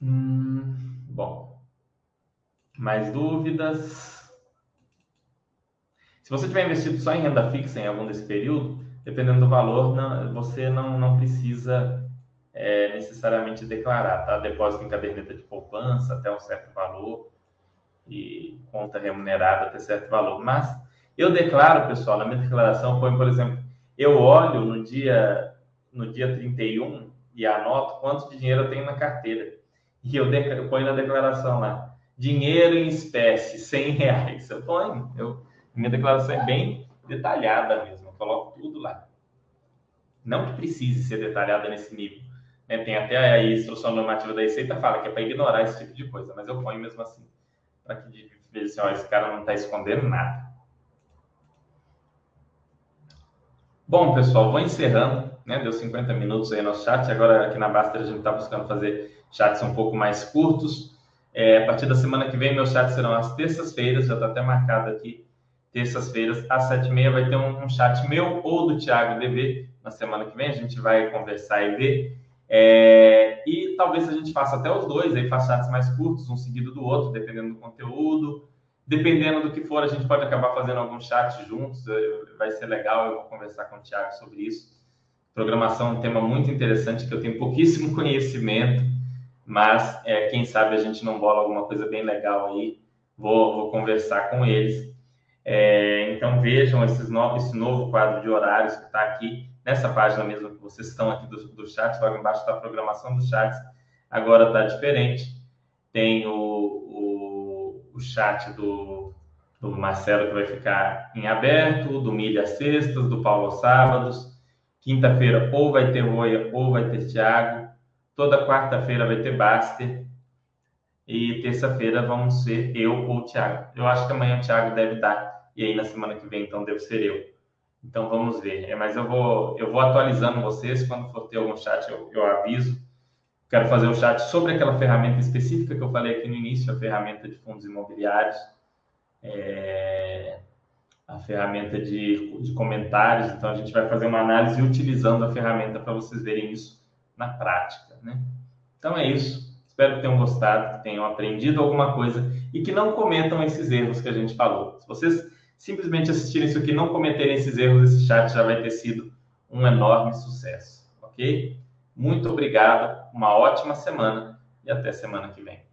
Hum, bom, mais dúvidas? Se você tiver investido só em renda fixa em algum desse período, dependendo do valor, não, você não, não precisa é, necessariamente declarar, tá? Depósito em caderneta de poupança até um certo valor e conta remunerada até certo valor. Mas eu declaro, pessoal, na minha declaração, põe, por exemplo, eu olho no dia, no dia 31 e anoto quanto de dinheiro eu tenho na carteira. E eu, eu ponho na declaração lá, dinheiro em espécie, 100 reais. Eu ponho, eu minha declaração é bem detalhada mesmo, eu coloco tudo lá. Não que precise ser detalhada nesse nível. Né? Tem até a instrução normativa da Receita fala que é para ignorar esse tipo de coisa, mas eu ponho mesmo assim, para que veja assim, ó, esse cara não está escondendo nada. Bom, pessoal, vou encerrando, né? Deu 50 minutos aí nosso chat. Agora aqui na Baster a gente está buscando fazer chats um pouco mais curtos. É, a partir da semana que vem, meus chats serão às terças-feiras, já está até marcado aqui terças-feiras, às sete e meia, vai ter um, um, chat meu ou do Thiago DV na semana que vem. A gente vai conversar e ver. É, e talvez a gente faça até os dois, aí faça chats mais curtos, um seguido do outro, dependendo do conteúdo. Dependendo do que for, a gente pode acabar fazendo algum chat juntos. Vai ser legal, eu vou conversar com o Thiago sobre isso. Programação é um tema muito interessante que eu tenho pouquíssimo conhecimento, mas é, quem sabe a gente não bola alguma coisa bem legal aí. Vou, vou conversar com eles. É, então vejam esses novos, esse novo quadro de horários que está aqui nessa página mesmo que vocês estão aqui do, do chat, logo embaixo está a programação dos chats. Agora está diferente. Tem o, o, o, chat do, do Marcelo, que vai ficar em aberto, do Milha sextas, do Paulo sábados. Quinta-feira ou vai ter Roia ou vai ter Thiago. Toda quarta-feira vai ter Baster. E terça-feira vamos ser eu ou o Thiago. Eu acho que amanhã o Thiago deve dar. E aí na semana que vem, então, devo ser eu. Então vamos ver. É, mas eu vou, eu vou atualizando vocês. Quando for ter algum chat, eu, eu aviso. Quero fazer um chat sobre aquela ferramenta específica que eu falei aqui no início, a ferramenta de fundos imobiliários, é, a ferramenta de, de comentários. Então, a gente vai fazer uma análise utilizando a ferramenta para vocês verem isso na prática. Né? Então, é isso. Espero que tenham gostado, que tenham aprendido alguma coisa e que não cometam esses erros que a gente falou. Se vocês simplesmente assistirem isso aqui e não cometerem esses erros, esse chat já vai ter sido um enorme sucesso. Ok? Muito obrigado, uma ótima semana e até semana que vem.